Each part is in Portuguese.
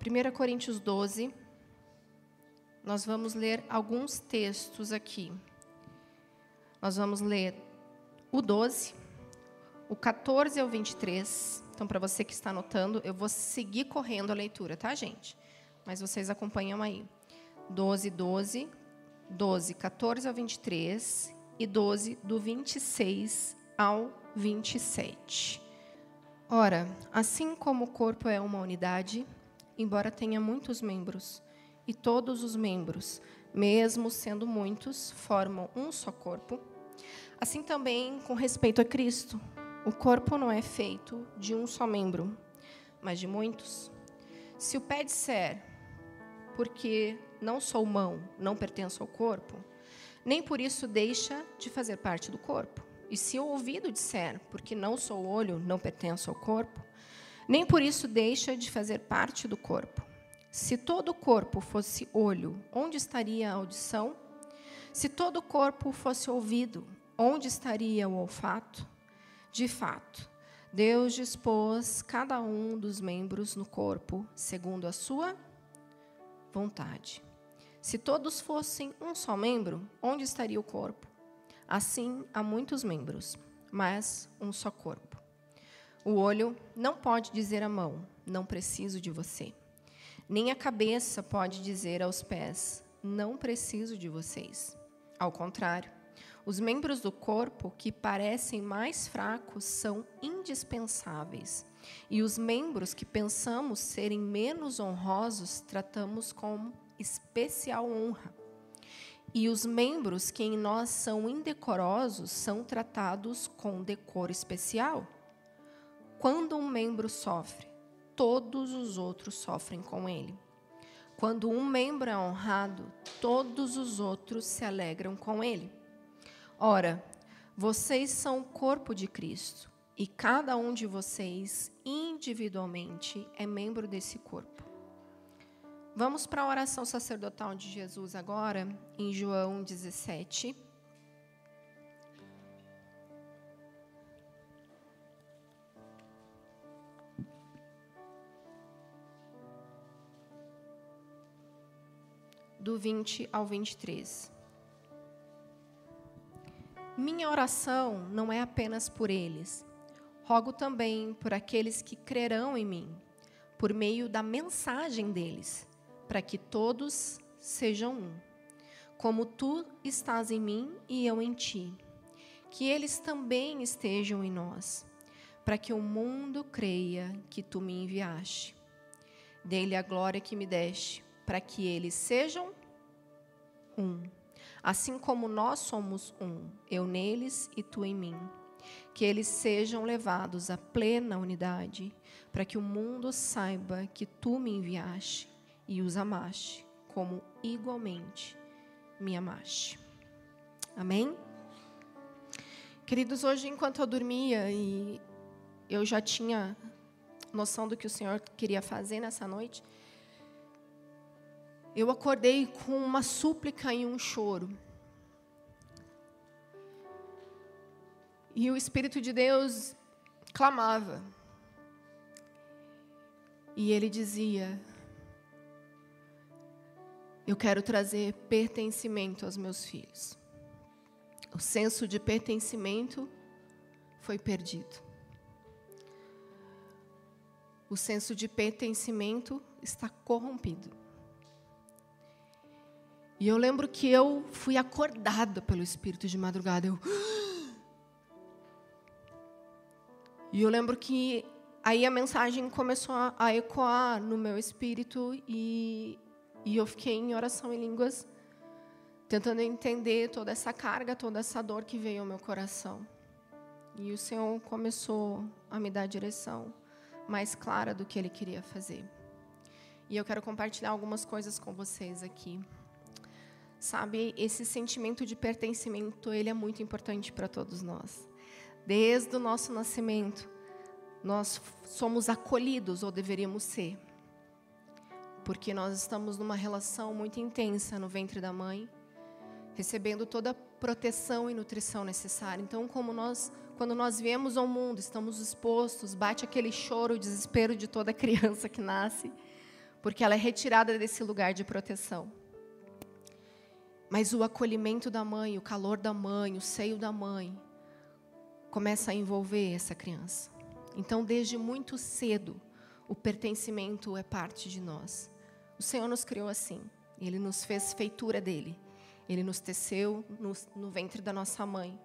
1 Coríntios 12, nós vamos ler alguns textos aqui. Nós vamos ler o 12, o 14 ao 23. Então, para você que está anotando, eu vou seguir correndo a leitura, tá, gente? Mas vocês acompanham aí. 12, 12, 12, 14 ao 23 e 12, do 26 ao 27. Ora, assim como o corpo é uma unidade, embora tenha muitos membros, e todos os membros, mesmo sendo muitos, formam um só corpo, assim também com respeito a Cristo. O corpo não é feito de um só membro, mas de muitos. Se o pé disser, porque não sou mão, não pertenço ao corpo, nem por isso deixa de fazer parte do corpo. E se o ouvido disser, porque não sou olho, não pertenço ao corpo, nem por isso deixa de fazer parte do corpo. Se todo o corpo fosse olho, onde estaria a audição? Se todo o corpo fosse ouvido, onde estaria o olfato? De fato, Deus dispôs cada um dos membros no corpo segundo a sua vontade. Se todos fossem um só membro, onde estaria o corpo? Assim, há muitos membros, mas um só corpo. O olho não pode dizer à mão: Não preciso de você. Nem a cabeça pode dizer aos pés: Não preciso de vocês. Ao contrário, os membros do corpo que parecem mais fracos são indispensáveis. E os membros que pensamos serem menos honrosos tratamos com especial honra. E os membros que em nós são indecorosos são tratados com decoro especial. Quando um membro sofre, todos os outros sofrem com ele. Quando um membro é honrado, todos os outros se alegram com ele. Ora, vocês são o corpo de Cristo e cada um de vocês, individualmente, é membro desse corpo. Vamos para a oração sacerdotal de Jesus agora, em João 17. Do 20 ao 23. Minha oração não é apenas por eles. Rogo também por aqueles que crerão em mim, por meio da mensagem deles para que todos sejam um. Como tu estás em mim e eu em ti, que eles também estejam em nós, para que o mundo creia que tu me enviaste. Dê-lhe a glória que me deste, para que eles sejam um. Assim como nós somos um, eu neles e tu em mim. Que eles sejam levados à plena unidade, para que o mundo saiba que tu me enviaste e os amaste, como igualmente me amaste. Amém? Queridos, hoje, enquanto eu dormia e eu já tinha noção do que o Senhor queria fazer nessa noite, eu acordei com uma súplica e um choro. E o Espírito de Deus clamava. E ele dizia: eu quero trazer pertencimento aos meus filhos. O senso de pertencimento foi perdido. O senso de pertencimento está corrompido. E eu lembro que eu fui acordada pelo Espírito de madrugada. Eu... E eu lembro que aí a mensagem começou a ecoar no meu espírito e e eu fiquei em oração em línguas, tentando entender toda essa carga, toda essa dor que veio ao meu coração. E o Senhor começou a me dar a direção mais clara do que Ele queria fazer. E eu quero compartilhar algumas coisas com vocês aqui. Sabe, esse sentimento de pertencimento, ele é muito importante para todos nós. Desde o nosso nascimento, nós somos acolhidos, ou deveríamos ser, porque nós estamos numa relação muito intensa no ventre da mãe, recebendo toda a proteção e nutrição necessária. Então, como nós, quando nós viemos ao mundo, estamos expostos, bate aquele choro, o desespero de toda criança que nasce, porque ela é retirada desse lugar de proteção. Mas o acolhimento da mãe, o calor da mãe, o seio da mãe, começa a envolver essa criança. Então, desde muito cedo, o pertencimento é parte de nós. O Senhor nos criou assim. Ele nos fez feitura dele. Ele nos teceu no, no ventre da nossa mãe.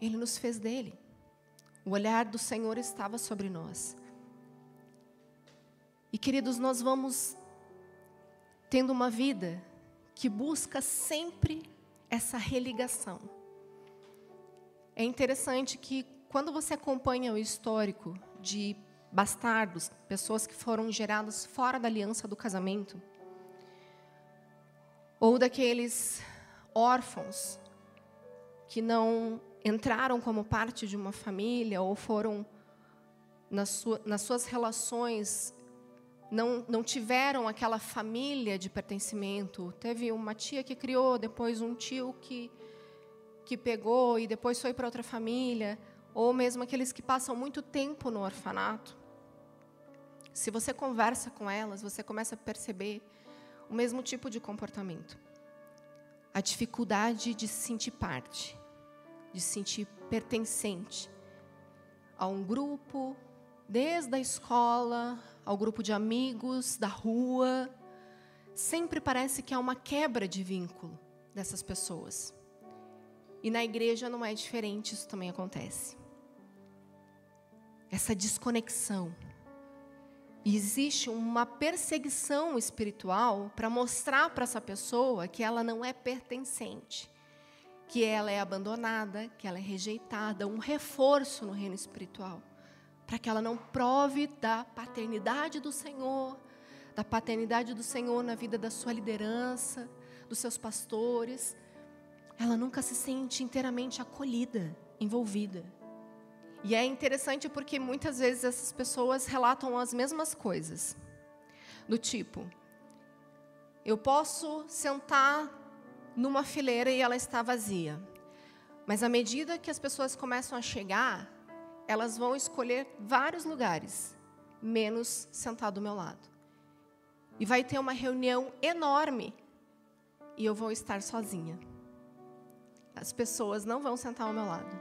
Ele nos fez dele. O olhar do Senhor estava sobre nós. E queridos, nós vamos tendo uma vida que busca sempre essa religação. É interessante que quando você acompanha o histórico de bastardos, pessoas que foram geradas fora da aliança do casamento, ou daqueles órfãos que não entraram como parte de uma família ou foram nas, sua, nas suas relações não, não tiveram aquela família de pertencimento. Teve uma tia que criou, depois um tio que, que pegou e depois foi para outra família, ou mesmo aqueles que passam muito tempo no orfanato. Se você conversa com elas, você começa a perceber o mesmo tipo de comportamento a dificuldade de se sentir parte, de se sentir pertencente a um grupo, desde a escola, ao grupo de amigos, da rua. Sempre parece que há uma quebra de vínculo dessas pessoas. E na igreja não é diferente, isso também acontece. Essa desconexão e existe uma perseguição espiritual para mostrar para essa pessoa que ela não é pertencente, que ela é abandonada, que ela é rejeitada, um reforço no reino espiritual, para que ela não prove da paternidade do Senhor, da paternidade do Senhor na vida da sua liderança, dos seus pastores. Ela nunca se sente inteiramente acolhida, envolvida. E é interessante porque muitas vezes essas pessoas relatam as mesmas coisas. Do tipo, eu posso sentar numa fileira e ela está vazia. Mas à medida que as pessoas começam a chegar, elas vão escolher vários lugares, menos sentar do meu lado. E vai ter uma reunião enorme e eu vou estar sozinha. As pessoas não vão sentar ao meu lado.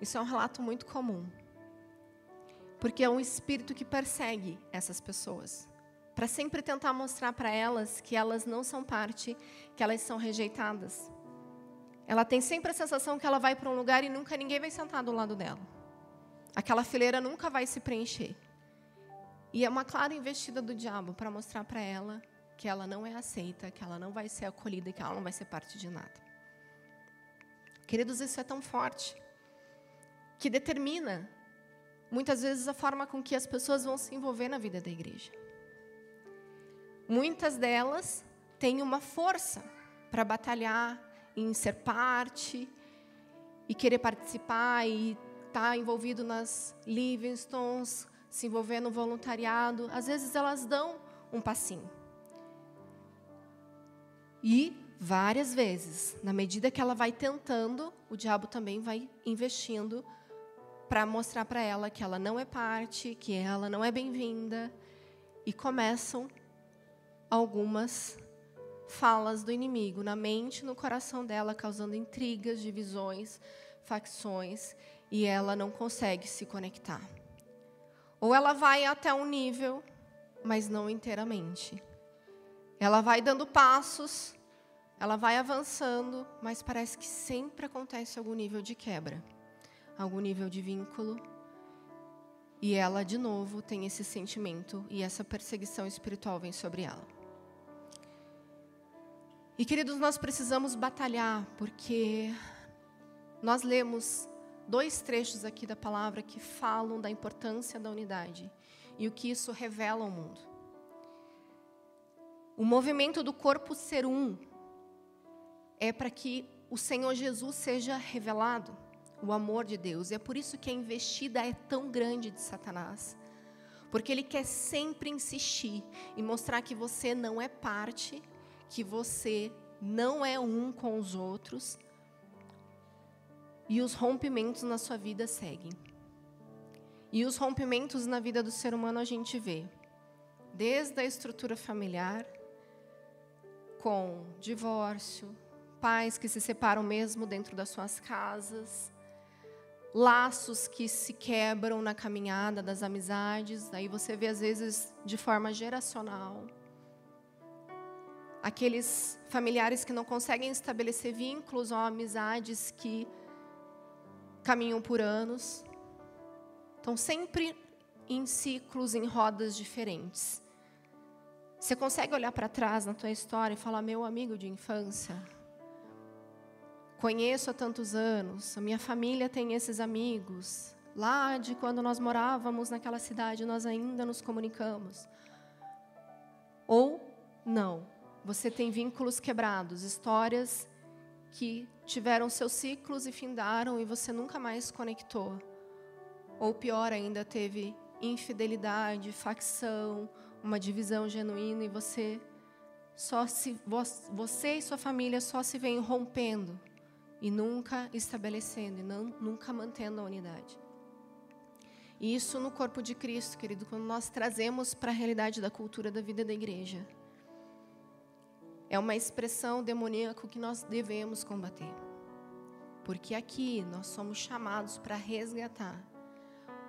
Isso é um relato muito comum. Porque é um espírito que persegue essas pessoas. Para sempre tentar mostrar para elas que elas não são parte, que elas são rejeitadas. Ela tem sempre a sensação que ela vai para um lugar e nunca ninguém vai sentar do lado dela. Aquela fileira nunca vai se preencher. E é uma clara investida do diabo para mostrar para ela que ela não é aceita, que ela não vai ser acolhida, que ela não vai ser parte de nada. Queridos, isso é tão forte que determina muitas vezes a forma com que as pessoas vão se envolver na vida da igreja. Muitas delas têm uma força para batalhar em ser parte e querer participar e estar tá envolvido nas Livingstones, se envolver no voluntariado. Às vezes elas dão um passinho. E várias vezes, na medida que ela vai tentando, o diabo também vai investindo para mostrar para ela que ela não é parte, que ela não é bem-vinda. E começam algumas falas do inimigo na mente no coração dela, causando intrigas, divisões, facções, e ela não consegue se conectar. Ou ela vai até um nível, mas não inteiramente. Ela vai dando passos, ela vai avançando, mas parece que sempre acontece algum nível de quebra algum nível de vínculo. E ela, de novo, tem esse sentimento e essa perseguição espiritual vem sobre ela. E, queridos, nós precisamos batalhar, porque nós lemos dois trechos aqui da palavra que falam da importância da unidade e o que isso revela ao mundo. O movimento do corpo ser um é para que o Senhor Jesus seja revelado o amor de Deus. E é por isso que a investida é tão grande de Satanás. Porque ele quer sempre insistir e mostrar que você não é parte, que você não é um com os outros. E os rompimentos na sua vida seguem. E os rompimentos na vida do ser humano a gente vê. desde a estrutura familiar, com divórcio, pais que se separam mesmo dentro das suas casas, laços que se quebram na caminhada das amizades, aí você vê às vezes de forma geracional. Aqueles familiares que não conseguem estabelecer vínculos ou amizades que caminham por anos. Estão sempre em ciclos, em rodas diferentes. Você consegue olhar para trás na tua história e falar: meu amigo de infância, conheço há tantos anos, a minha família tem esses amigos. Lá de quando nós morávamos naquela cidade, nós ainda nos comunicamos. Ou não, você tem vínculos quebrados, histórias que tiveram seus ciclos e findaram e você nunca mais conectou. Ou pior ainda, teve infidelidade, facção, uma divisão genuína e você só se você e sua família só se vêm rompendo e nunca estabelecendo, e não, nunca mantendo a unidade. E isso no corpo de Cristo, querido, quando nós trazemos para a realidade da cultura da vida da igreja, é uma expressão demoníaca que nós devemos combater. Porque aqui nós somos chamados para resgatar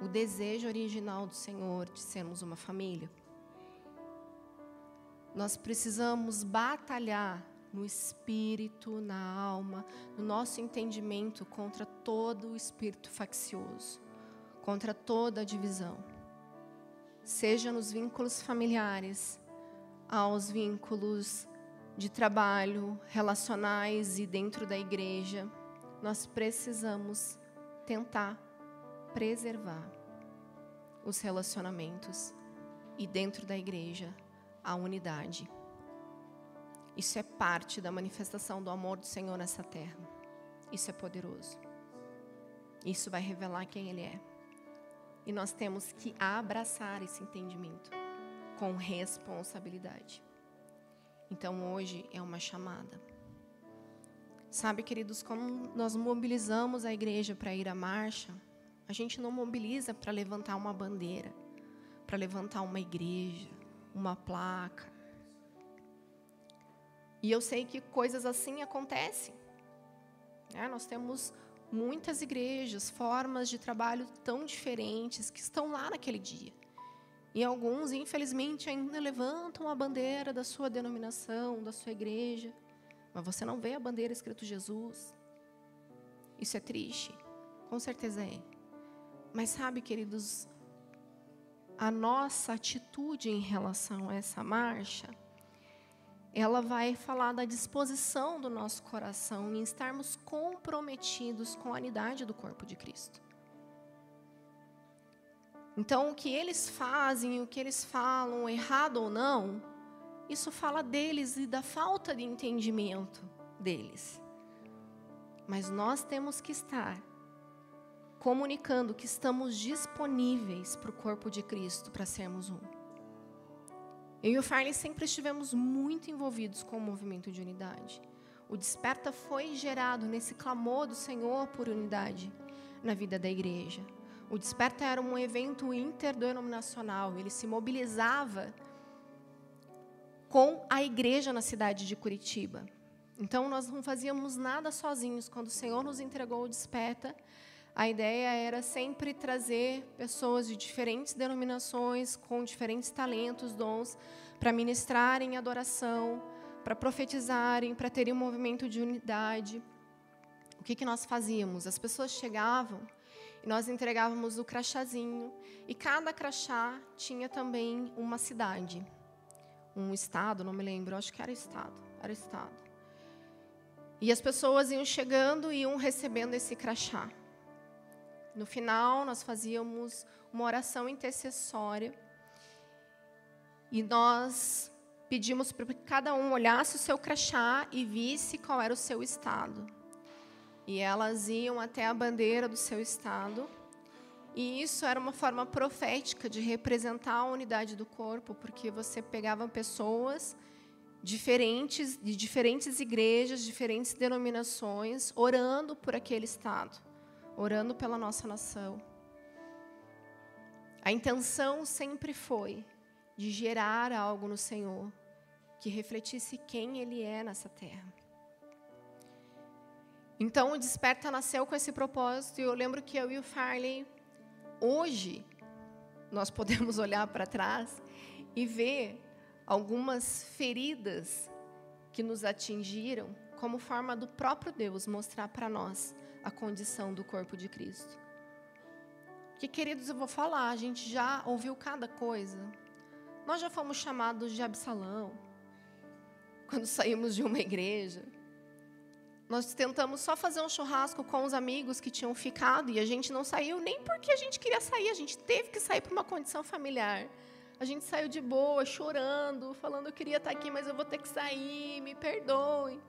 o desejo original do Senhor de sermos uma família. Nós precisamos batalhar no espírito, na alma, no nosso entendimento contra todo o espírito faccioso, contra toda a divisão. Seja nos vínculos familiares, aos vínculos de trabalho, relacionais e dentro da igreja, nós precisamos tentar preservar os relacionamentos e dentro da igreja a unidade. Isso é parte da manifestação do amor do Senhor nessa terra. Isso é poderoso. Isso vai revelar quem Ele é. E nós temos que abraçar esse entendimento com responsabilidade. Então hoje é uma chamada. Sabe, queridos, como nós mobilizamos a igreja para ir à marcha, a gente não mobiliza para levantar uma bandeira, para levantar uma igreja, uma placa, e eu sei que coisas assim acontecem. É, nós temos muitas igrejas, formas de trabalho tão diferentes que estão lá naquele dia. E alguns, infelizmente, ainda levantam a bandeira da sua denominação, da sua igreja, mas você não vê a bandeira escrito Jesus. Isso é triste, com certeza é. Mas sabe, queridos, a nossa atitude em relação a essa marcha ela vai falar da disposição do nosso coração em estarmos comprometidos com a unidade do corpo de Cristo. Então, o que eles fazem, o que eles falam, errado ou não, isso fala deles e da falta de entendimento deles. Mas nós temos que estar comunicando que estamos disponíveis para o corpo de Cristo para sermos um. Eu e o Farley sempre estivemos muito envolvidos com o movimento de unidade. O desperta foi gerado nesse clamor do Senhor por unidade na vida da igreja. O desperta era um evento interdenominacional, ele se mobilizava com a igreja na cidade de Curitiba. Então nós não fazíamos nada sozinhos. Quando o Senhor nos entregou o desperta, a ideia era sempre trazer pessoas de diferentes denominações, com diferentes talentos, dons, para ministrarem adoração, para profetizarem, para terem um movimento de unidade. O que, que nós fazíamos? As pessoas chegavam nós entregávamos o crachazinho, e cada crachá tinha também uma cidade, um estado, não me lembro, acho que era estado, era estado. E as pessoas iam chegando e iam recebendo esse crachá. No final, nós fazíamos uma oração intercessória e nós pedimos para que cada um olhasse o seu crachá e visse qual era o seu estado. E elas iam até a bandeira do seu estado. E isso era uma forma profética de representar a unidade do corpo, porque você pegava pessoas diferentes, de diferentes igrejas, diferentes denominações, orando por aquele estado orando pela nossa nação. A intenção sempre foi de gerar algo no Senhor que refletisse quem Ele é nessa terra. Então, o Desperta nasceu com esse propósito, e eu lembro que eu e o Farley, hoje, nós podemos olhar para trás e ver algumas feridas que nos atingiram como forma do próprio Deus mostrar para nós a condição do corpo de Cristo. Que, queridos, eu vou falar, a gente já ouviu cada coisa. Nós já fomos chamados de Absalão, quando saímos de uma igreja. Nós tentamos só fazer um churrasco com os amigos que tinham ficado e a gente não saiu nem porque a gente queria sair, a gente teve que sair por uma condição familiar. A gente saiu de boa, chorando, falando eu queria estar aqui, mas eu vou ter que sair, me perdoe.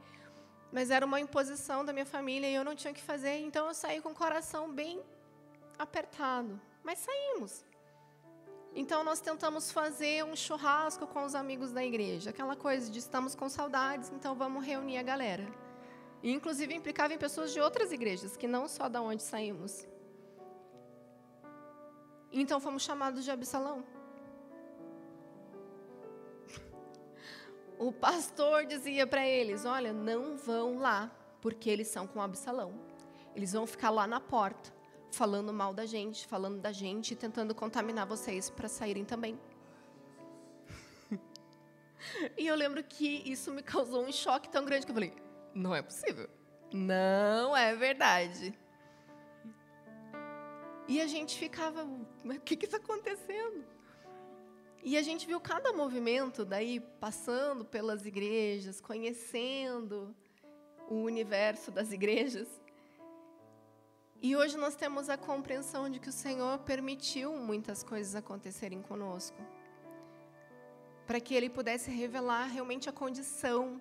Mas era uma imposição da minha família e eu não tinha o que fazer, então eu saí com o coração bem apertado. Mas saímos. Então nós tentamos fazer um churrasco com os amigos da igreja, aquela coisa de estamos com saudades, então vamos reunir a galera. E, inclusive implicava em pessoas de outras igrejas, que não só da onde saímos. Então fomos chamados de Absalão. O pastor dizia para eles: Olha, não vão lá, porque eles são com Absalão. Eles vão ficar lá na porta, falando mal da gente, falando da gente e tentando contaminar vocês para saírem também. e eu lembro que isso me causou um choque tão grande que eu falei: não é possível. Não é verdade. E a gente ficava, mas o que está acontecendo? E a gente viu cada movimento daí passando pelas igrejas, conhecendo o universo das igrejas. E hoje nós temos a compreensão de que o Senhor permitiu muitas coisas acontecerem conosco, para que Ele pudesse revelar realmente a condição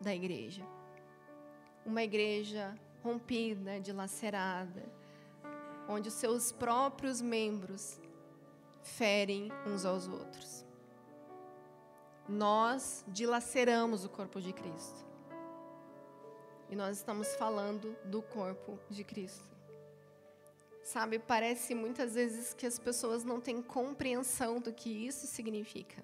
da igreja uma igreja rompida, dilacerada, onde os seus próprios membros ferem uns aos outros. Nós dilaceramos o corpo de Cristo. E nós estamos falando do corpo de Cristo. Sabe, parece muitas vezes que as pessoas não têm compreensão do que isso significa.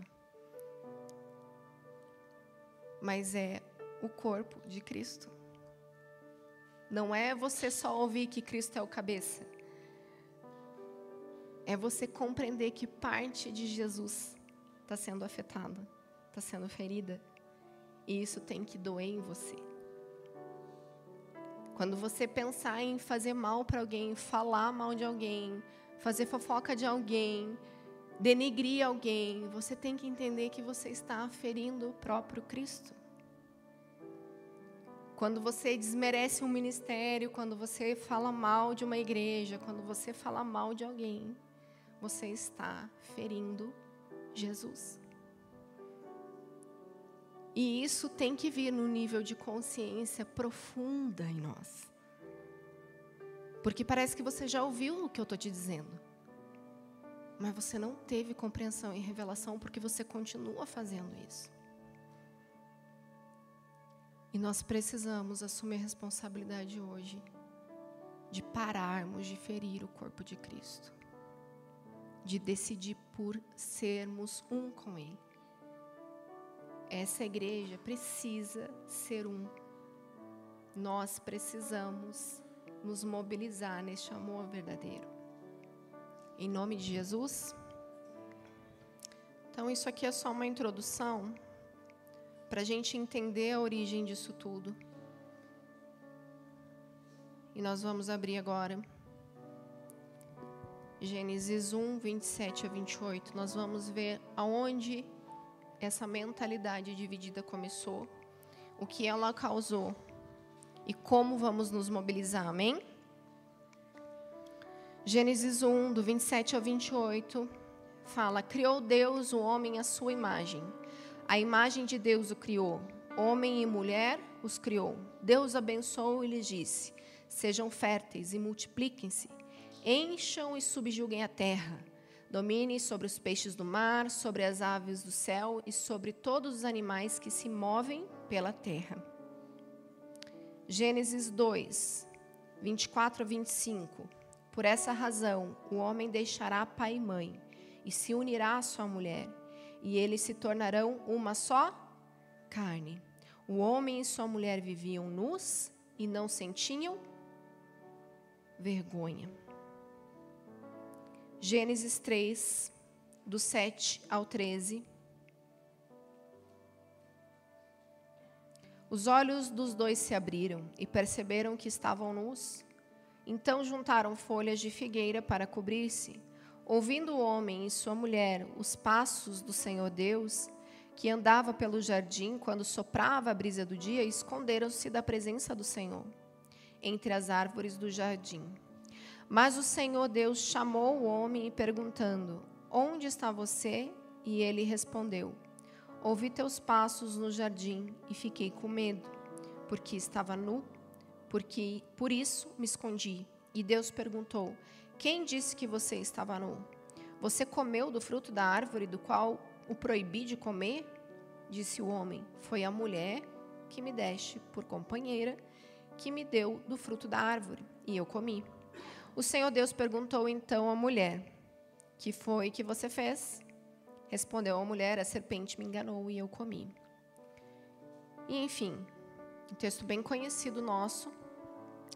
Mas é o corpo de Cristo. Não é você só ouvir que Cristo é o cabeça. É você compreender que parte de Jesus está sendo afetada, está sendo ferida. E isso tem que doer em você. Quando você pensar em fazer mal para alguém, falar mal de alguém, fazer fofoca de alguém, denigrir alguém, você tem que entender que você está ferindo o próprio Cristo. Quando você desmerece um ministério, quando você fala mal de uma igreja, quando você fala mal de alguém, você está ferindo Jesus. E isso tem que vir no nível de consciência profunda em nós. Porque parece que você já ouviu o que eu estou te dizendo. Mas você não teve compreensão e revelação porque você continua fazendo isso. E nós precisamos assumir a responsabilidade hoje de pararmos de ferir o corpo de Cristo, de decidir por sermos um com Ele. Essa igreja precisa ser um. Nós precisamos nos mobilizar neste amor verdadeiro. Em nome de Jesus. Então, isso aqui é só uma introdução para a gente entender a origem disso tudo. E nós vamos abrir agora Gênesis 1, 27 a 28. Nós vamos ver aonde essa mentalidade dividida começou, o que ela causou e como vamos nos mobilizar. Amém? Gênesis 1, do 27 ao 28, fala: Criou Deus o homem à sua imagem. A imagem de Deus o criou. Homem e mulher os criou. Deus abençoou e lhes disse: Sejam férteis e multipliquem-se. Encham e subjuguem a terra. Dominem sobre os peixes do mar, sobre as aves do céu e sobre todos os animais que se movem pela terra. Gênesis 2, 24 a 25. Por essa razão, o homem deixará pai e mãe e se unirá à sua mulher e eles se tornarão uma só carne. O homem e sua mulher viviam nus e não sentiam vergonha. Gênesis 3, do 7 ao 13. Os olhos dos dois se abriram e perceberam que estavam nus. Então juntaram folhas de figueira para cobrir-se. Ouvindo o homem e sua mulher os passos do Senhor Deus, que andava pelo jardim quando soprava a brisa do dia, esconderam-se da presença do Senhor, entre as árvores do jardim. Mas o Senhor Deus chamou o homem perguntando: Onde está você? E ele respondeu: Ouvi teus passos no jardim e fiquei com medo, porque estava nu, porque por isso me escondi. E Deus perguntou: Quem disse que você estava nu? Você comeu do fruto da árvore do qual o proibi de comer? Disse o homem: Foi a mulher que me deste por companheira, que me deu do fruto da árvore, e eu comi. O Senhor Deus perguntou então à mulher: Que foi que você fez? Respondeu a mulher: A serpente me enganou e eu comi. E enfim, um texto bem conhecido nosso,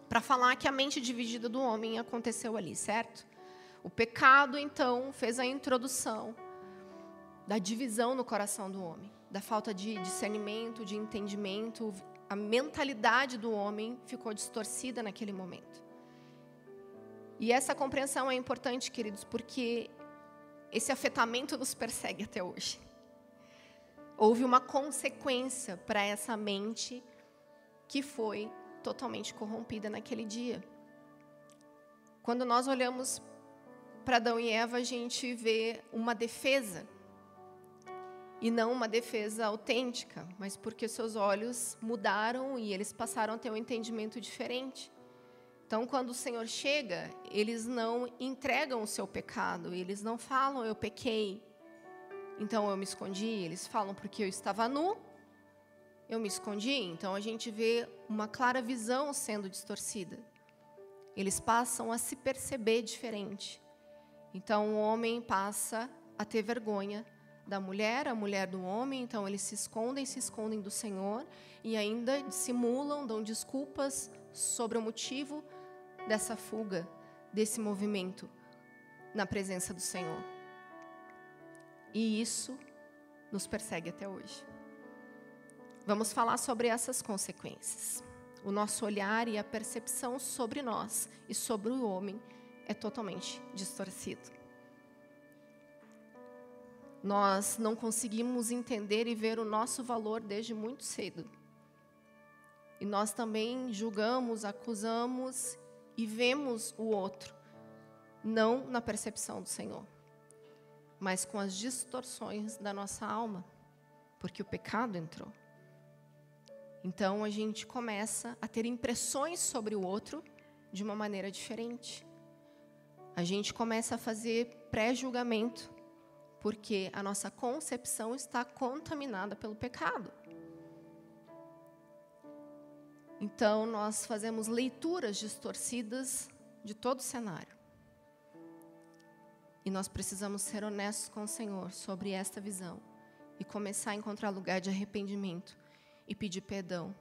para falar que a mente dividida do homem aconteceu ali, certo? O pecado, então, fez a introdução da divisão no coração do homem, da falta de discernimento, de entendimento. A mentalidade do homem ficou distorcida naquele momento. E essa compreensão é importante, queridos, porque esse afetamento nos persegue até hoje. Houve uma consequência para essa mente que foi totalmente corrompida naquele dia. Quando nós olhamos para Adão e Eva, a gente vê uma defesa. E não uma defesa autêntica, mas porque seus olhos mudaram e eles passaram a ter um entendimento diferente. Então, quando o Senhor chega, eles não entregam o seu pecado, eles não falam, eu pequei, então eu me escondi. Eles falam, porque eu estava nu, eu me escondi. Então, a gente vê uma clara visão sendo distorcida. Eles passam a se perceber diferente. Então, o homem passa a ter vergonha da mulher, a mulher do homem, então eles se escondem, se escondem do Senhor e ainda dissimulam, dão desculpas sobre o motivo dessa fuga, desse movimento na presença do Senhor. E isso nos persegue até hoje. Vamos falar sobre essas consequências. O nosso olhar e a percepção sobre nós e sobre o homem é totalmente distorcido. Nós não conseguimos entender e ver o nosso valor desde muito cedo. E nós também julgamos, acusamos e vemos o outro, não na percepção do Senhor, mas com as distorções da nossa alma, porque o pecado entrou. Então a gente começa a ter impressões sobre o outro de uma maneira diferente. A gente começa a fazer pré-julgamento, porque a nossa concepção está contaminada pelo pecado. Então, nós fazemos leituras distorcidas de todo o cenário. E nós precisamos ser honestos com o Senhor sobre esta visão e começar a encontrar lugar de arrependimento e pedir perdão,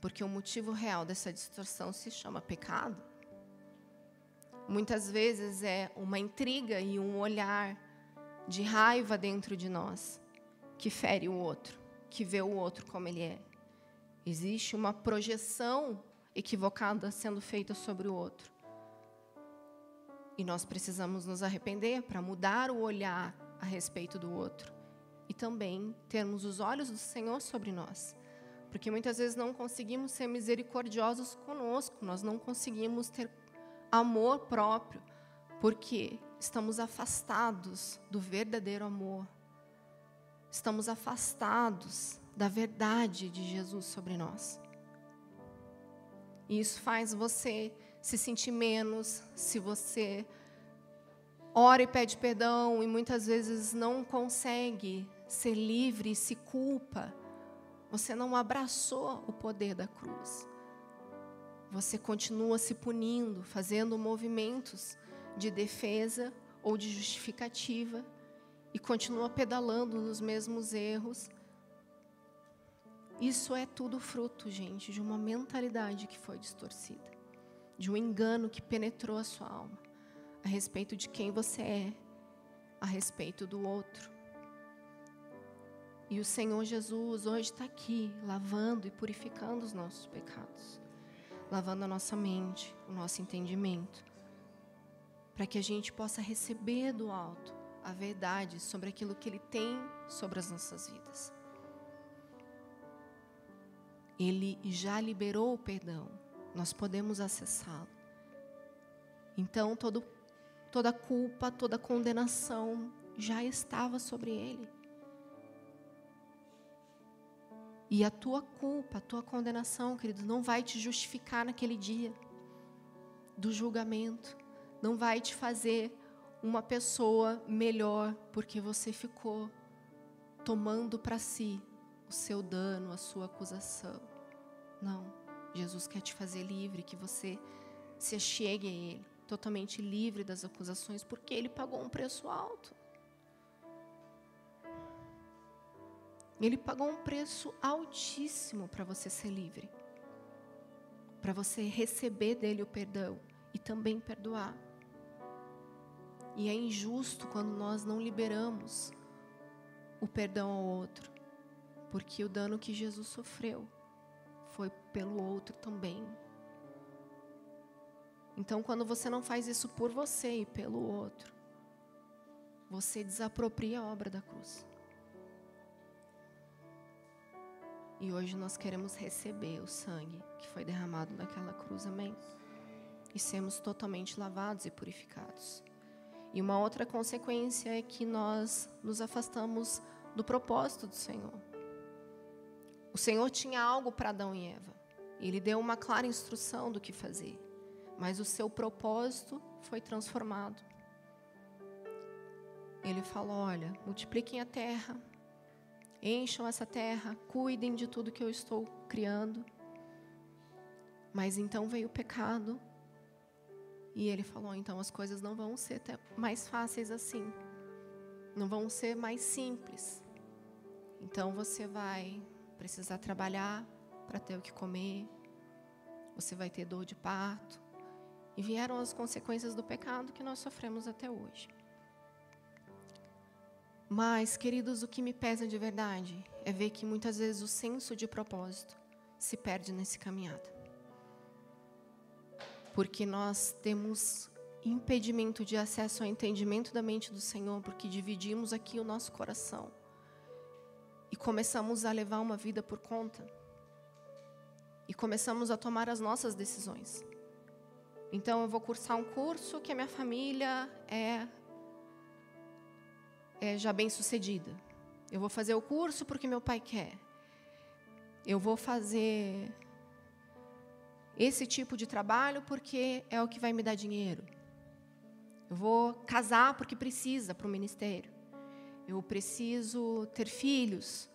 porque o motivo real dessa distorção se chama pecado. Muitas vezes é uma intriga e um olhar de raiva dentro de nós que fere o outro, que vê o outro como ele é. Existe uma projeção equivocada sendo feita sobre o outro. E nós precisamos nos arrepender para mudar o olhar a respeito do outro e também termos os olhos do Senhor sobre nós. Porque muitas vezes não conseguimos ser misericordiosos conosco, nós não conseguimos ter amor próprio, porque estamos afastados do verdadeiro amor. Estamos afastados da verdade de Jesus sobre nós. E isso faz você se sentir menos, se você ora e pede perdão e muitas vezes não consegue ser livre se culpa, você não abraçou o poder da cruz. Você continua se punindo, fazendo movimentos de defesa ou de justificativa e continua pedalando nos mesmos erros. Isso é tudo fruto, gente, de uma mentalidade que foi distorcida, de um engano que penetrou a sua alma a respeito de quem você é, a respeito do outro. E o Senhor Jesus hoje está aqui, lavando e purificando os nossos pecados, lavando a nossa mente, o nosso entendimento, para que a gente possa receber do alto a verdade sobre aquilo que Ele tem sobre as nossas vidas. Ele já liberou o perdão, nós podemos acessá-lo. Então, todo, toda culpa, toda condenação já estava sobre Ele. E a tua culpa, a tua condenação, querido, não vai te justificar naquele dia do julgamento, não vai te fazer uma pessoa melhor porque você ficou tomando para si o seu dano, a sua acusação. Não. Jesus quer te fazer livre, que você se achegue a Ele, totalmente livre das acusações, porque Ele pagou um preço alto. Ele pagou um preço altíssimo para você ser livre, para você receber dele o perdão e também perdoar. E é injusto quando nós não liberamos o perdão ao outro, porque o dano que Jesus sofreu foi pelo outro também. Então, quando você não faz isso por você e pelo outro, você desapropria a obra da cruz. E hoje nós queremos receber o sangue que foi derramado naquela cruz, amém? E sermos totalmente lavados e purificados. E uma outra consequência é que nós nos afastamos do propósito do Senhor. O Senhor tinha algo para Adão e Eva. Ele deu uma clara instrução do que fazer. Mas o seu propósito foi transformado. Ele falou: Olha, multipliquem a terra, encham essa terra, cuidem de tudo que eu estou criando. Mas então veio o pecado, e ele falou: então as coisas não vão ser mais fáceis assim, não vão ser mais simples. Então você vai precisar trabalhar para ter o que comer, você vai ter dor de parto. E vieram as consequências do pecado que nós sofremos até hoje. Mas, queridos, o que me pesa de verdade é ver que muitas vezes o senso de propósito se perde nesse caminhada. Porque nós temos impedimento de acesso ao entendimento da mente do Senhor, porque dividimos aqui o nosso coração e começamos a levar uma vida por conta e começamos a tomar as nossas decisões. Então, eu vou cursar um curso que a minha família é é, já bem sucedida. Eu vou fazer o curso porque meu pai quer. Eu vou fazer esse tipo de trabalho porque é o que vai me dar dinheiro. Eu vou casar porque precisa para o ministério. Eu preciso ter filhos.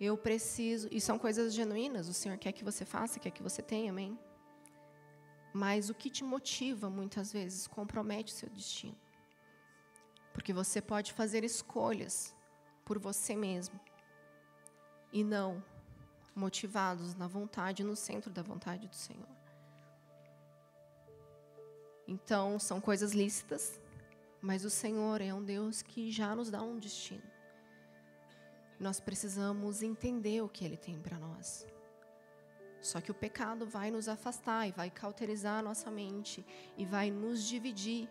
Eu preciso. E são coisas genuínas. O Senhor quer que você faça, quer que você tenha, amém? Mas o que te motiva muitas vezes compromete o seu destino. Porque você pode fazer escolhas por você mesmo e não motivados na vontade, no centro da vontade do Senhor. Então, são coisas lícitas, mas o Senhor é um Deus que já nos dá um destino. Nós precisamos entender o que Ele tem para nós. Só que o pecado vai nos afastar e vai cauterizar a nossa mente e vai nos dividir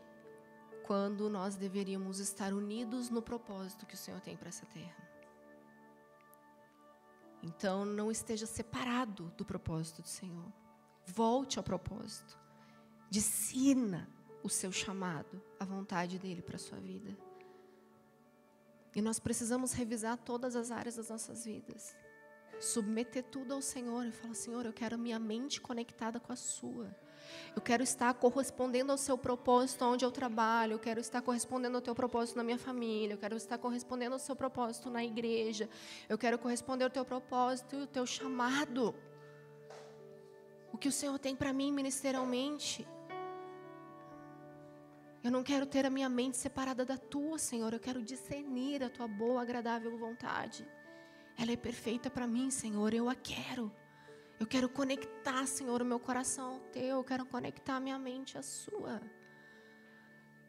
quando nós deveríamos estar unidos no propósito que o Senhor tem para essa terra. Então, não esteja separado do propósito do Senhor. Volte ao propósito. Discina o seu chamado, a vontade dele para a sua vida. E nós precisamos revisar todas as áreas das nossas vidas. Submeter tudo ao Senhor e falar: Senhor, eu quero minha mente conectada com a sua. Eu quero estar correspondendo ao seu propósito onde eu trabalho. Eu quero estar correspondendo ao teu propósito na minha família. Eu quero estar correspondendo ao seu propósito na igreja. Eu quero corresponder ao teu propósito e ao teu chamado. O que o Senhor tem para mim ministerialmente. Eu não quero ter a minha mente separada da tua, Senhor. Eu quero discernir a tua boa, agradável vontade. Ela é perfeita para mim, Senhor. Eu a quero. Eu quero conectar, Senhor, o meu coração ao teu. Eu quero conectar a minha mente à sua.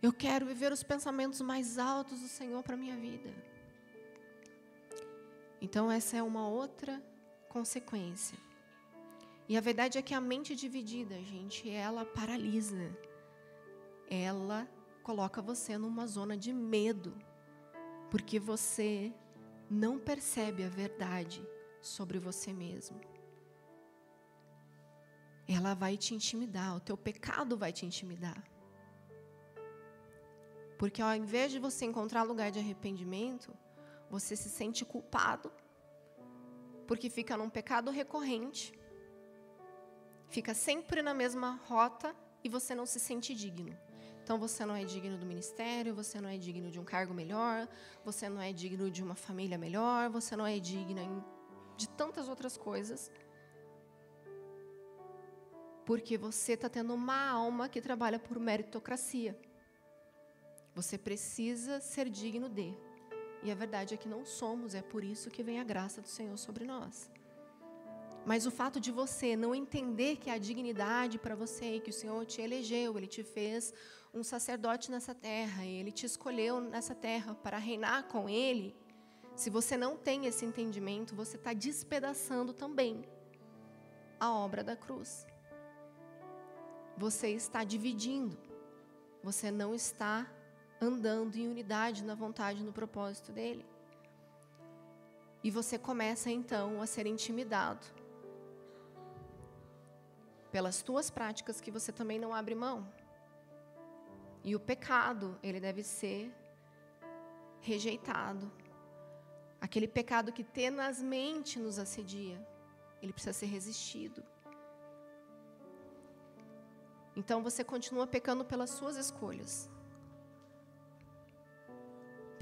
Eu quero viver os pensamentos mais altos do Senhor para a minha vida. Então, essa é uma outra consequência. E a verdade é que a mente dividida, gente, ela paralisa. Ela coloca você numa zona de medo, porque você não percebe a verdade sobre você mesmo. Ela vai te intimidar, o teu pecado vai te intimidar. Porque ao invés de você encontrar lugar de arrependimento, você se sente culpado, porque fica num pecado recorrente, fica sempre na mesma rota e você não se sente digno. Então você não é digno do ministério, você não é digno de um cargo melhor, você não é digno de uma família melhor, você não é digna de tantas outras coisas. Porque você está tendo uma alma que trabalha por meritocracia. Você precisa ser digno de. E a verdade é que não somos, é por isso que vem a graça do Senhor sobre nós. Mas o fato de você não entender que a dignidade para você, que o Senhor te elegeu, Ele te fez um sacerdote nessa terra, Ele te escolheu nessa terra para reinar com Ele, se você não tem esse entendimento, você está despedaçando também a obra da cruz. Você está dividindo, você não está andando em unidade na vontade no propósito dele. E você começa então a ser intimidado pelas tuas práticas que você também não abre mão. E o pecado, ele deve ser rejeitado. Aquele pecado que tenazmente nos assedia, ele precisa ser resistido. Então você continua pecando pelas suas escolhas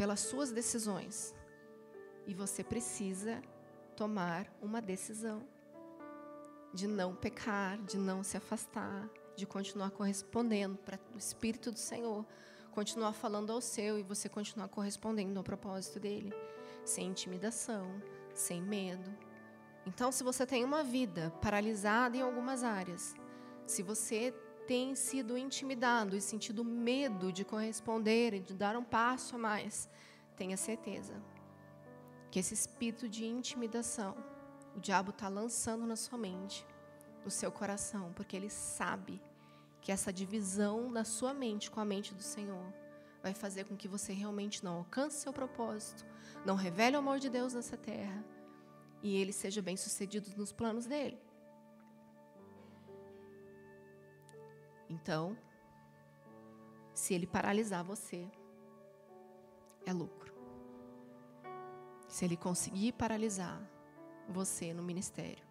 pelas suas decisões. E você precisa tomar uma decisão de não pecar, de não se afastar, de continuar correspondendo para o Espírito do Senhor, continuar falando ao seu e você continuar correspondendo ao propósito dele, sem intimidação, sem medo. Então, se você tem uma vida paralisada em algumas áreas, se você tem sido intimidado e sentido medo de corresponder e de dar um passo a mais, tenha certeza que esse espírito de intimidação, o diabo está lançando na sua mente, no seu coração, porque ele sabe que essa divisão na sua mente com a mente do Senhor vai fazer com que você realmente não alcance seu propósito, não revele o amor de Deus nessa terra e ele seja bem sucedido nos planos dele. Então, se ele paralisar você, é lucro. Se ele conseguir paralisar você no ministério,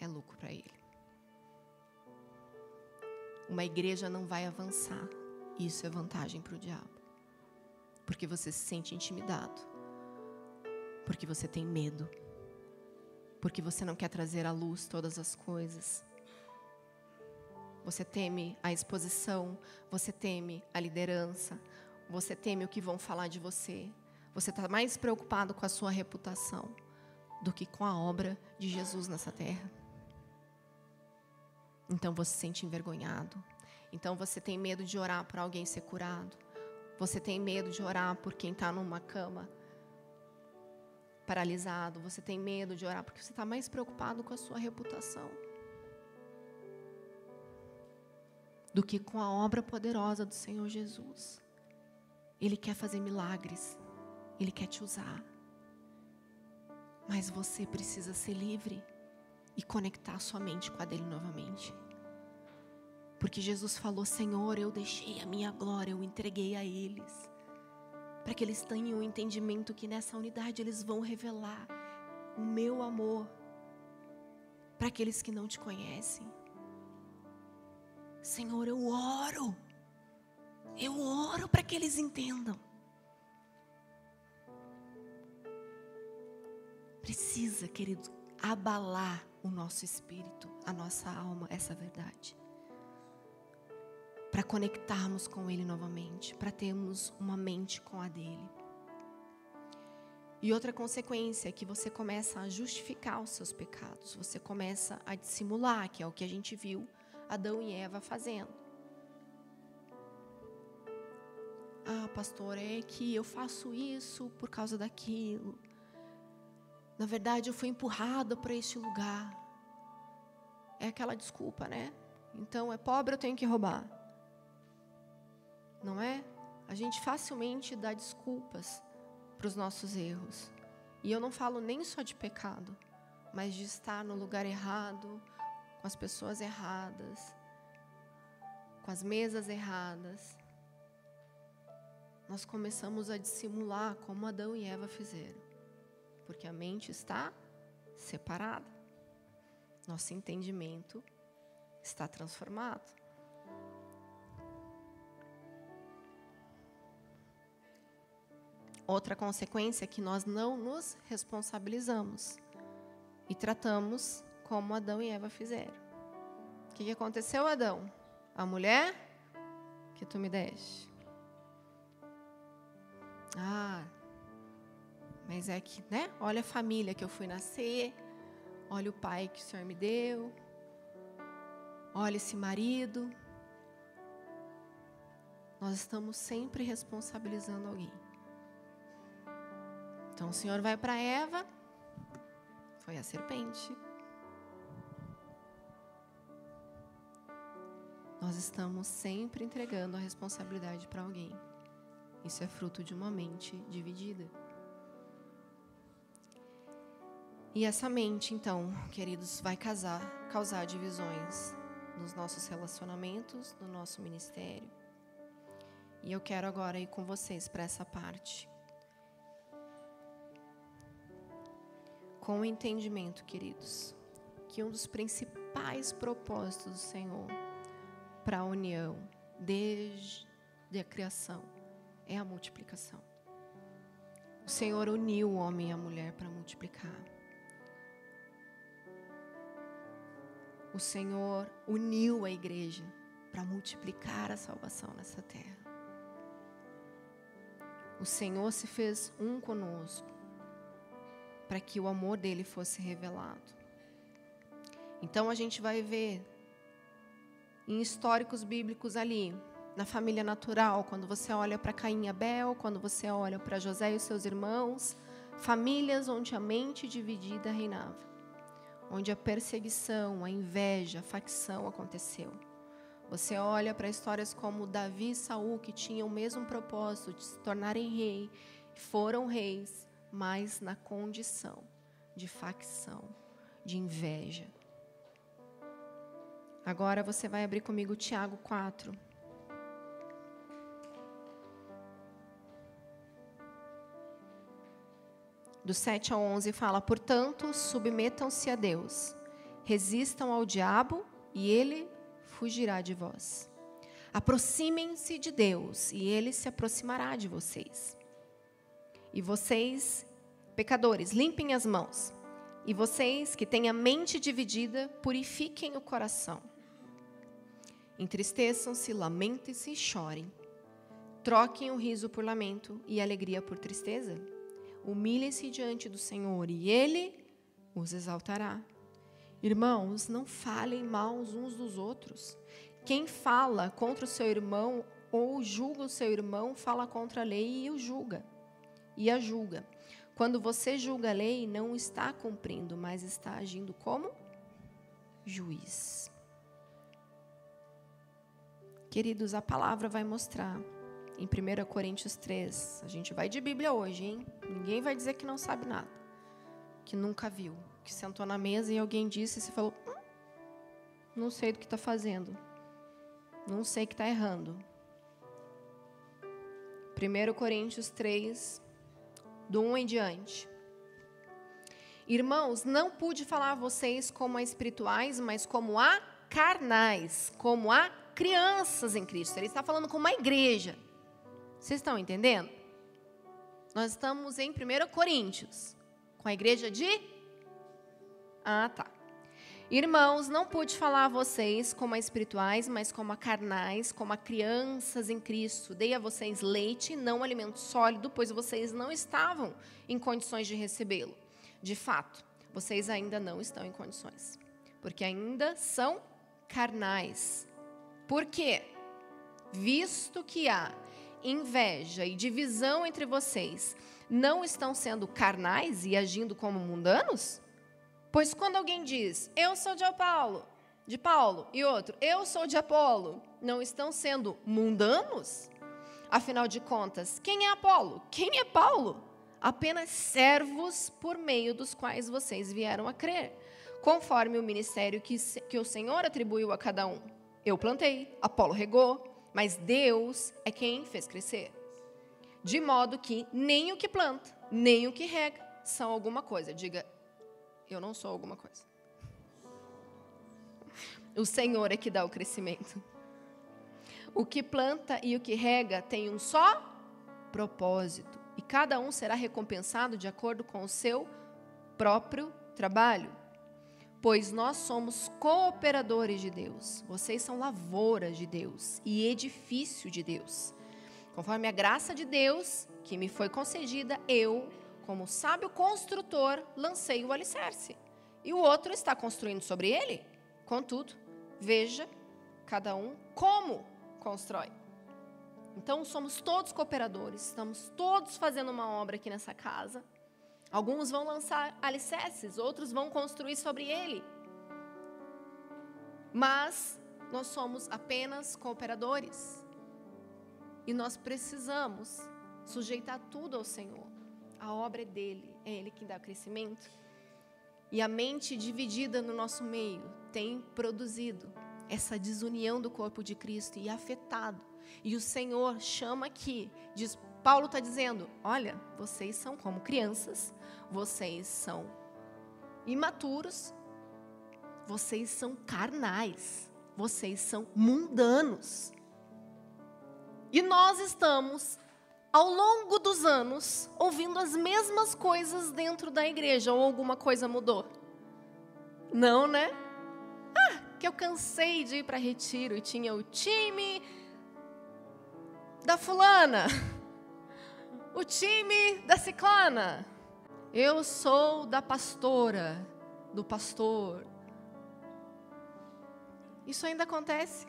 é lucro para ele. Uma igreja não vai avançar. Isso é vantagem para o diabo. Porque você se sente intimidado. Porque você tem medo. Porque você não quer trazer à luz todas as coisas você teme a exposição, você teme a liderança, você teme o que vão falar de você. Você está mais preocupado com a sua reputação do que com a obra de Jesus nessa terra. Então você se sente envergonhado. Então você tem medo de orar por alguém ser curado. Você tem medo de orar por quem está numa cama paralisado. Você tem medo de orar porque você está mais preocupado com a sua reputação. Do que com a obra poderosa do Senhor Jesus. Ele quer fazer milagres, ele quer te usar. Mas você precisa ser livre e conectar sua mente com a dele novamente. Porque Jesus falou: Senhor, eu deixei a minha glória, eu entreguei a eles. Para que eles tenham o entendimento que nessa unidade eles vão revelar o meu amor para aqueles que não te conhecem. Senhor, eu oro. Eu oro para que eles entendam. Precisa, querido, abalar o nosso espírito, a nossa alma, essa verdade. para conectarmos com Ele novamente, para termos uma mente com a dele. E outra consequência é que você começa a justificar os seus pecados, você começa a dissimular, que é o que a gente viu Adão e Eva fazendo. Ah, pastor, é que eu faço isso por causa daquilo. Na verdade, eu fui empurrada para este lugar. É aquela desculpa, né? Então, é pobre, eu tenho que roubar. Não é? A gente facilmente dá desculpas para os nossos erros. E eu não falo nem só de pecado, mas de estar no lugar errado, com as pessoas erradas, com as mesas erradas. Nós começamos a dissimular como Adão e Eva fizeram, porque a mente está separada. Nosso entendimento está transformado. Outra consequência é que nós não nos responsabilizamos e tratamos como Adão e Eva fizeram. O que, aconteceu, Adão? A mulher que tu me deste. Ah, mas é que, né? Olha a família que eu fui nascer, olha o pai que o Senhor me deu, olha esse marido. Nós estamos sempre responsabilizando alguém. Então o Senhor vai para Eva, foi a serpente. Nós estamos sempre entregando a responsabilidade para alguém. Isso é fruto de uma mente dividida. E essa mente, então, queridos, vai casar, causar divisões nos nossos relacionamentos, no nosso ministério. E eu quero agora ir com vocês para essa parte. com o entendimento, queridos, que um dos principais propósitos do Senhor para a união, desde a criação, é a multiplicação. O Senhor uniu o homem e a mulher para multiplicar. O Senhor uniu a igreja para multiplicar a salvação nessa terra. O Senhor se fez um conosco para que o amor dele fosse revelado. Então a gente vai ver em históricos bíblicos ali, na família natural, quando você olha para Caim e Abel, quando você olha para José e seus irmãos, famílias onde a mente dividida reinava, onde a perseguição, a inveja, a facção aconteceu. Você olha para histórias como Davi e Saul, que tinham o mesmo propósito de se tornarem rei, foram reis, mas na condição de facção, de inveja. Agora você vai abrir comigo Tiago 4. Do 7 ao 11 fala: Portanto, submetam-se a Deus, resistam ao diabo e ele fugirá de vós. Aproximem-se de Deus e ele se aproximará de vocês. E vocês, pecadores, limpem as mãos. E vocês que têm a mente dividida, purifiquem o coração. Entristeçam-se, lamentem-se e chorem. Troquem o riso por lamento e a alegria por tristeza. Humilhem-se diante do Senhor e Ele os exaltará. Irmãos, não falem mal uns dos outros. Quem fala contra o seu irmão ou julga o seu irmão, fala contra a lei e o julga e a julga. Quando você julga a lei, não está cumprindo, mas está agindo como juiz. Queridos, a palavra vai mostrar em 1 Coríntios 3. A gente vai de Bíblia hoje, hein? Ninguém vai dizer que não sabe nada, que nunca viu, que sentou na mesa e alguém disse e você falou: hum, não sei do que está fazendo, não sei que está errando. 1 Coríntios 3, do 1 em diante. Irmãos, não pude falar a vocês como a espirituais, mas como a carnais, como a crianças em Cristo. Ele está falando como a igreja. Vocês estão entendendo? Nós estamos em 1 Coríntios, com a igreja de. Ah, tá. Irmãos, não pude falar a vocês como a espirituais, mas como a carnais, como a crianças em Cristo. Dei a vocês leite, não alimento sólido, pois vocês não estavam em condições de recebê-lo. De fato, vocês ainda não estão em condições, porque ainda são carnais. Por quê? Visto que há inveja e divisão entre vocês, não estão sendo carnais e agindo como mundanos? Pois quando alguém diz, eu sou de Paulo, de Paulo, e outro, eu sou de Apolo, não estão sendo mundanos? Afinal de contas, quem é Apolo? Quem é Paulo? Apenas servos por meio dos quais vocês vieram a crer, conforme o ministério que, que o Senhor atribuiu a cada um. Eu plantei, Apolo regou, mas Deus é quem fez crescer. De modo que nem o que planta, nem o que rega são alguma coisa. Diga, eu não sou alguma coisa. O Senhor é que dá o crescimento. O que planta e o que rega tem um só propósito, e cada um será recompensado de acordo com o seu próprio trabalho. Pois nós somos cooperadores de Deus, vocês são lavouras de Deus e edifício de Deus. Conforme a graça de Deus que me foi concedida, eu como sábio construtor, lancei o alicerce. E o outro está construindo sobre ele. Contudo, veja cada um como constrói. Então, somos todos cooperadores, estamos todos fazendo uma obra aqui nessa casa. Alguns vão lançar alicerces, outros vão construir sobre ele. Mas nós somos apenas cooperadores. E nós precisamos sujeitar tudo ao Senhor. A obra é dele, é ele que dá crescimento. E a mente dividida no nosso meio tem produzido essa desunião do corpo de Cristo e afetado. E o Senhor chama aqui, diz, Paulo está dizendo: olha, vocês são como crianças, vocês são imaturos, vocês são carnais, vocês são mundanos. E nós estamos ao longo dos anos, ouvindo as mesmas coisas dentro da igreja, ou alguma coisa mudou? Não, né? Ah, que eu cansei de ir para retiro e tinha o time da fulana, o time da ciclana. Eu sou da pastora, do pastor. Isso ainda acontece.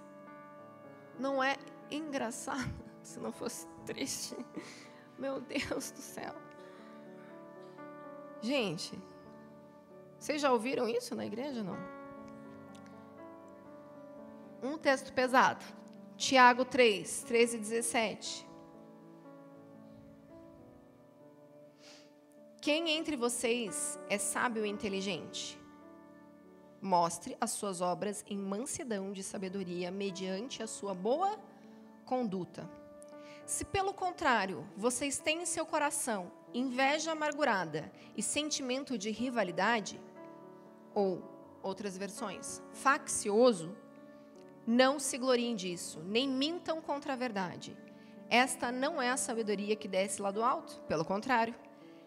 Não é engraçado se não fosse triste. Meu Deus do céu. Gente, vocês já ouviram isso na igreja? Não? Um texto pesado. Tiago 3, 13 e 17. Quem entre vocês é sábio e inteligente? Mostre as suas obras em mansidão de sabedoria, mediante a sua boa conduta. Se pelo contrário, vocês têm em seu coração inveja amargurada e sentimento de rivalidade, ou outras versões, faccioso, não se gloriem disso, nem mintam contra a verdade. Esta não é a sabedoria que desce lá do alto, pelo contrário,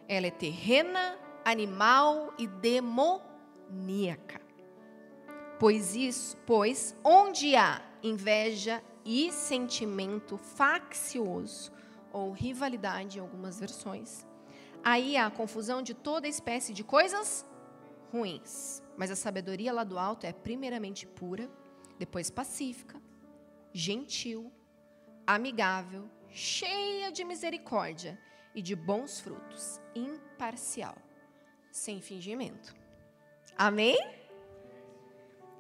ela é terrena, animal e demoníaca. Pois isso, pois onde há inveja e sentimento faccioso ou rivalidade em algumas versões. Aí há confusão de toda espécie de coisas ruins. Mas a sabedoria lá do alto é primeiramente pura, depois pacífica, gentil, amigável, cheia de misericórdia e de bons frutos, imparcial, sem fingimento. Amém?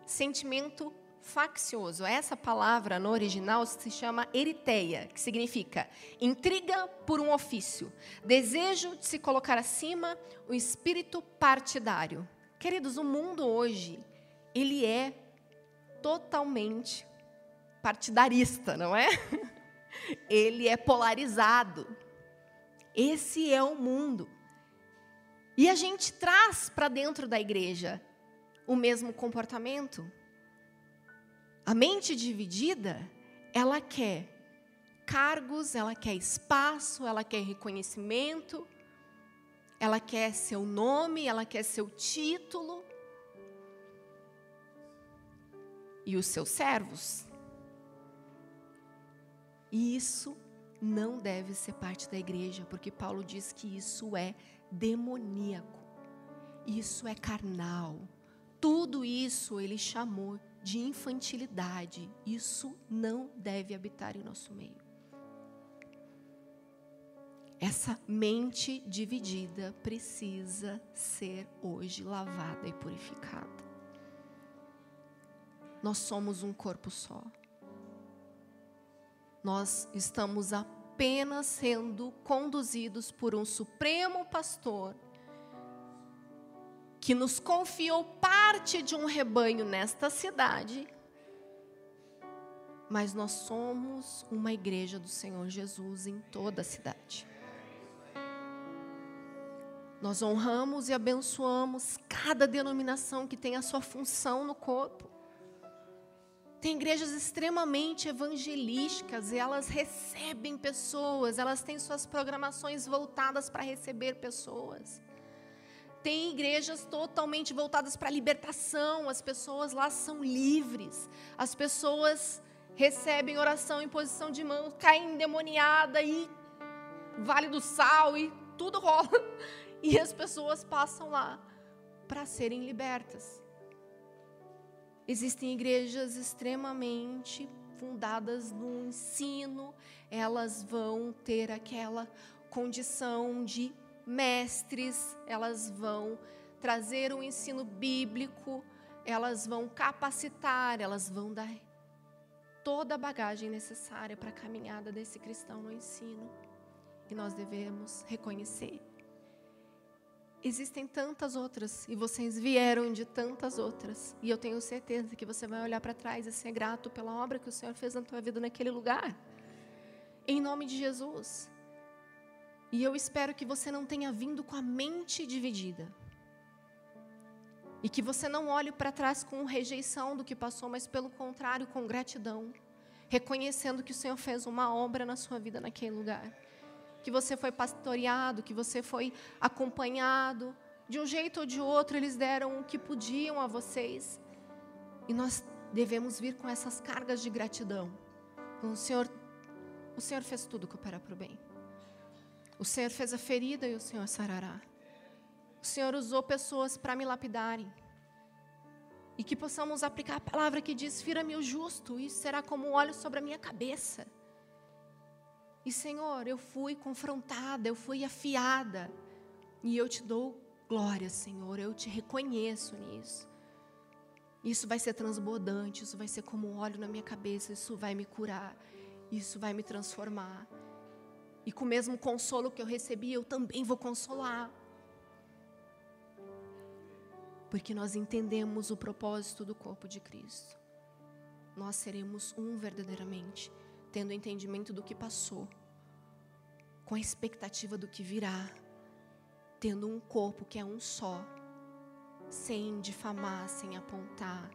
Sentimento faccioso. Essa palavra no original se chama eriteia, que significa intriga por um ofício, desejo de se colocar acima, o espírito partidário. Queridos, o mundo hoje, ele é totalmente partidarista, não é? Ele é polarizado. Esse é o mundo. E a gente traz para dentro da igreja o mesmo comportamento. A mente dividida, ela quer cargos, ela quer espaço, ela quer reconhecimento, ela quer seu nome, ela quer seu título. e os seus servos. E isso não deve ser parte da igreja, porque Paulo diz que isso é demoníaco, isso é carnal. Tudo isso ele chamou de infantilidade. Isso não deve habitar em nosso meio. Essa mente dividida precisa ser hoje lavada e purificada. Nós somos um corpo só. Nós estamos apenas sendo conduzidos por um supremo pastor que nos confiou parte de um rebanho nesta cidade mas nós somos uma igreja do Senhor Jesus em toda a cidade. Nós honramos e abençoamos cada denominação que tem a sua função no corpo. Tem igrejas extremamente evangelísticas e elas recebem pessoas, elas têm suas programações voltadas para receber pessoas. Tem igrejas totalmente voltadas para a libertação, as pessoas lá são livres, as pessoas recebem oração em posição de mão, caem endemoniada e vale do sal e tudo rola. E as pessoas passam lá para serem libertas. Existem igrejas extremamente fundadas no ensino, elas vão ter aquela condição de mestres, elas vão trazer o um ensino bíblico, elas vão capacitar, elas vão dar toda a bagagem necessária para a caminhada desse cristão no ensino. E nós devemos reconhecer Existem tantas outras e vocês vieram de tantas outras. E eu tenho certeza que você vai olhar para trás e ser grato pela obra que o Senhor fez na tua vida naquele lugar. Em nome de Jesus. E eu espero que você não tenha vindo com a mente dividida. E que você não olhe para trás com rejeição do que passou, mas pelo contrário, com gratidão, reconhecendo que o Senhor fez uma obra na sua vida naquele lugar que você foi pastoreado, que você foi acompanhado. De um jeito ou de outro, eles deram o que podiam a vocês. E nós devemos vir com essas cargas de gratidão. O Senhor, o Senhor fez tudo cooperar para o bem. O Senhor fez a ferida e o Senhor sarará. O Senhor usou pessoas para me lapidarem. E que possamos aplicar a palavra que diz: Fira-me o justo, e será como um óleo sobre a minha cabeça. E Senhor, eu fui confrontada, eu fui afiada. E eu te dou glória, Senhor, eu te reconheço nisso. Isso vai ser transbordante, isso vai ser como óleo na minha cabeça, isso vai me curar, isso vai me transformar. E com o mesmo consolo que eu recebi, eu também vou consolar. Porque nós entendemos o propósito do corpo de Cristo. Nós seremos um verdadeiramente tendo entendimento do que passou, com a expectativa do que virá, tendo um corpo que é um só, sem difamar, sem apontar,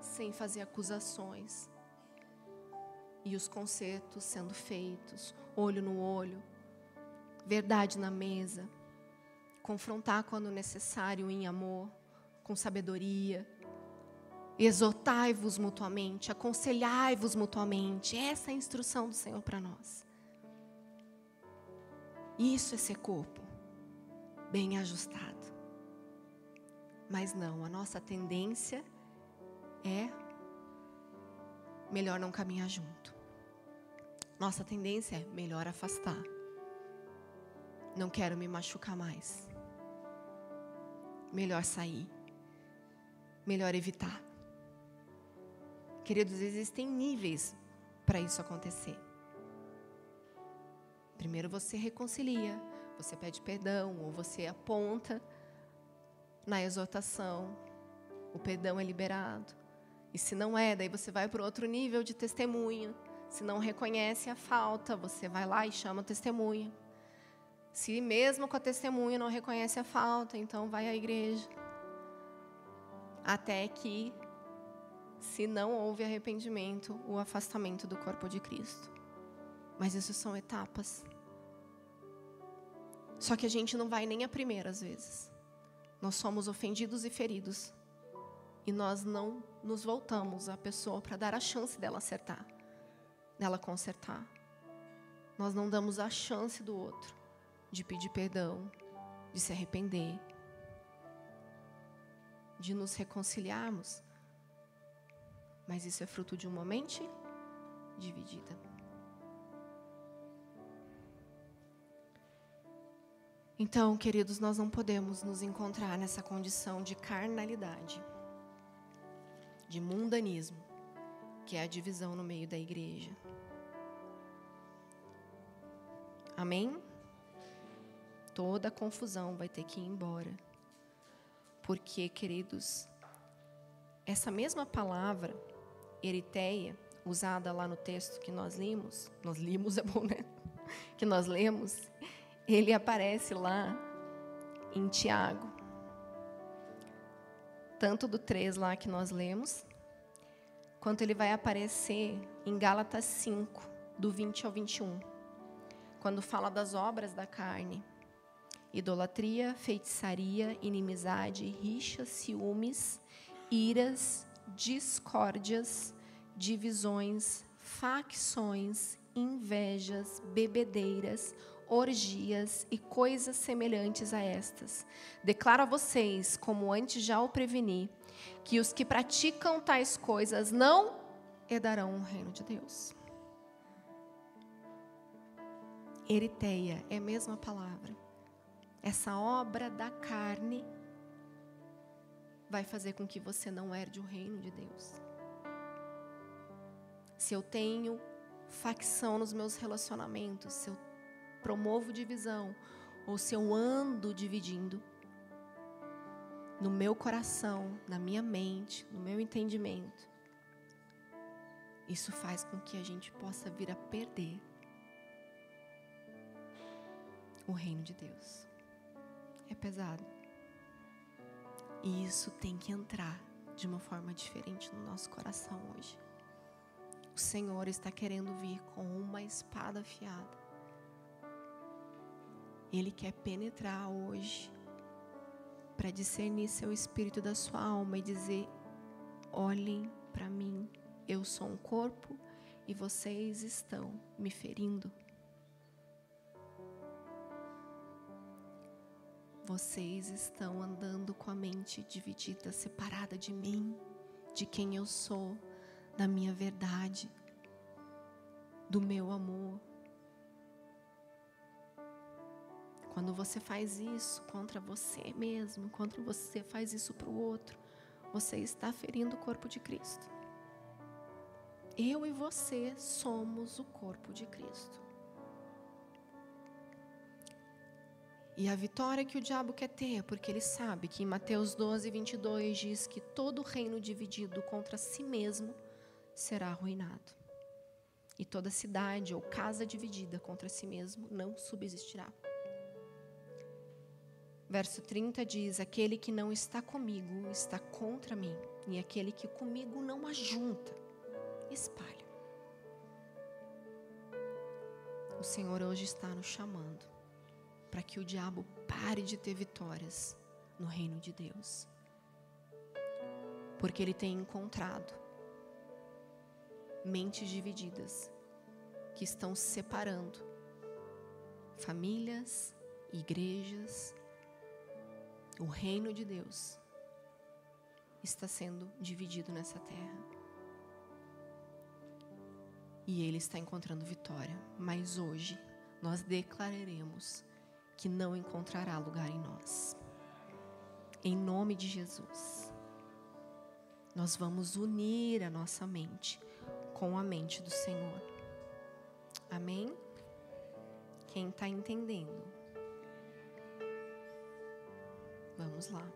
sem fazer acusações. E os concertos sendo feitos, olho no olho, verdade na mesa, confrontar quando necessário em amor, com sabedoria, Exortai-vos mutuamente, aconselhai-vos mutuamente. Essa é a instrução do Senhor para nós. Isso é ser corpo, bem ajustado. Mas não, a nossa tendência é melhor não caminhar junto. Nossa tendência é melhor afastar. Não quero me machucar mais. Melhor sair. Melhor evitar. Queridos, existem níveis para isso acontecer. Primeiro você reconcilia, você pede perdão, ou você aponta na exortação, o perdão é liberado. E se não é, daí você vai para outro nível de testemunha. Se não reconhece a falta, você vai lá e chama a testemunha. Se mesmo com a testemunha não reconhece a falta, então vai à igreja. Até que se não houve arrependimento, o afastamento do corpo de Cristo. Mas isso são etapas. Só que a gente não vai nem a primeira às vezes. Nós somos ofendidos e feridos e nós não nos voltamos à pessoa para dar a chance dela acertar, dela consertar. Nós não damos a chance do outro de pedir perdão, de se arrepender, de nos reconciliarmos. Mas isso é fruto de uma mente dividida. Então, queridos, nós não podemos nos encontrar nessa condição de carnalidade, de mundanismo, que é a divisão no meio da igreja. Amém? Toda confusão vai ter que ir embora. Porque, queridos, essa mesma palavra, eriteia, usada lá no texto que nós limos, nós limos é bom, né? Que nós lemos, ele aparece lá em Tiago. Tanto do 3 lá que nós lemos, quanto ele vai aparecer em Gálatas 5, do 20 ao 21, quando fala das obras da carne. Idolatria, feitiçaria, inimizade, rixas, ciúmes, iras, discórdias, divisões, facções, invejas, bebedeiras, orgias e coisas semelhantes a estas. Declaro a vocês, como antes já o preveni, que os que praticam tais coisas não herdarão o reino de Deus. Eriteia é a mesma palavra. Essa obra da carne vai fazer com que você não herde o reino de Deus. Se eu tenho facção nos meus relacionamentos, se eu promovo divisão, ou se eu ando dividindo, no meu coração, na minha mente, no meu entendimento, isso faz com que a gente possa vir a perder o reino de Deus. É pesado. E isso tem que entrar de uma forma diferente no nosso coração hoje. O Senhor está querendo vir com uma espada afiada ele quer penetrar hoje para discernir seu espírito da sua alma e dizer: olhem para mim, eu sou um corpo e vocês estão me ferindo. Vocês estão andando com a mente dividida, separada de mim, de quem eu sou, da minha verdade, do meu amor. Quando você faz isso contra você mesmo, quando você faz isso para o outro, você está ferindo o corpo de Cristo. Eu e você somos o corpo de Cristo. E a vitória que o diabo quer ter, porque ele sabe que em Mateus 12, 22 diz que todo reino dividido contra si mesmo será arruinado. E toda cidade ou casa dividida contra si mesmo não subsistirá. Verso 30 diz: Aquele que não está comigo está contra mim, e aquele que comigo não ajunta, espalha. O Senhor hoje está nos chamando para que o diabo pare de ter vitórias no reino de Deus. Porque ele tem encontrado mentes divididas que estão separando famílias, igrejas, o reino de Deus está sendo dividido nessa terra. E ele está encontrando vitória. Mas hoje nós declararemos que não encontrará lugar em nós. Em nome de Jesus. Nós vamos unir a nossa mente com a mente do Senhor. Amém? Quem está entendendo? Vamos lá.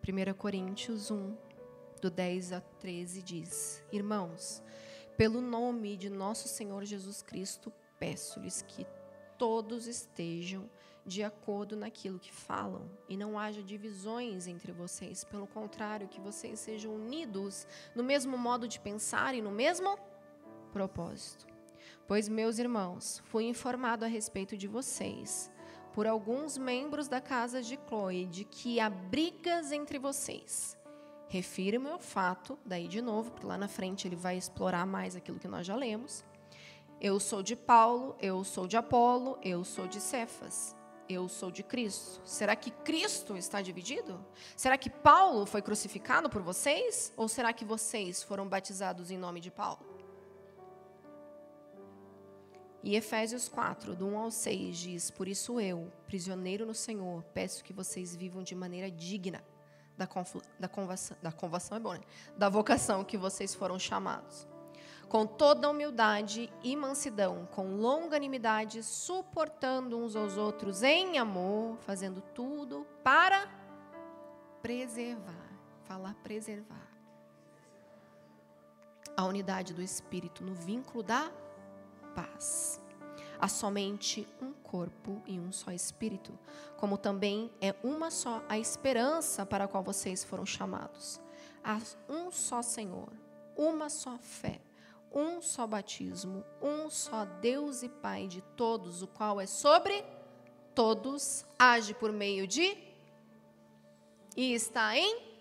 Primeira Coríntios 1, do 10 a 13 diz: Irmãos, pelo nome de nosso Senhor Jesus Cristo, peço-lhes que todos estejam de acordo naquilo que falam e não haja divisões entre vocês. Pelo contrário, que vocês sejam unidos no mesmo modo de pensar e no mesmo propósito. Pois, meus irmãos, fui informado a respeito de vocês por alguns membros da casa de Chloe de que há brigas entre vocês. Refiro-me ao fato, daí de novo, porque lá na frente ele vai explorar mais aquilo que nós já lemos. Eu sou de Paulo, eu sou de Apolo, eu sou de Cefas, eu sou de Cristo. Será que Cristo está dividido? Será que Paulo foi crucificado por vocês? Ou será que vocês foram batizados em nome de Paulo? E Efésios 4, do 1 ao 6, diz: Por isso eu, prisioneiro no Senhor, peço que vocês vivam de maneira digna da, da, convação, da convação é bom, né? Da vocação que vocês foram chamados. Com toda humildade e mansidão, com longanimidade, suportando uns aos outros em amor, fazendo tudo para preservar. Falar preservar. A unidade do Espírito no vínculo da paz. Há somente um corpo e um só espírito, como também é uma só a esperança para a qual vocês foram chamados. Há um só Senhor, uma só fé, um só batismo, um só Deus e Pai de todos, o qual é sobre todos, age por meio de e está em.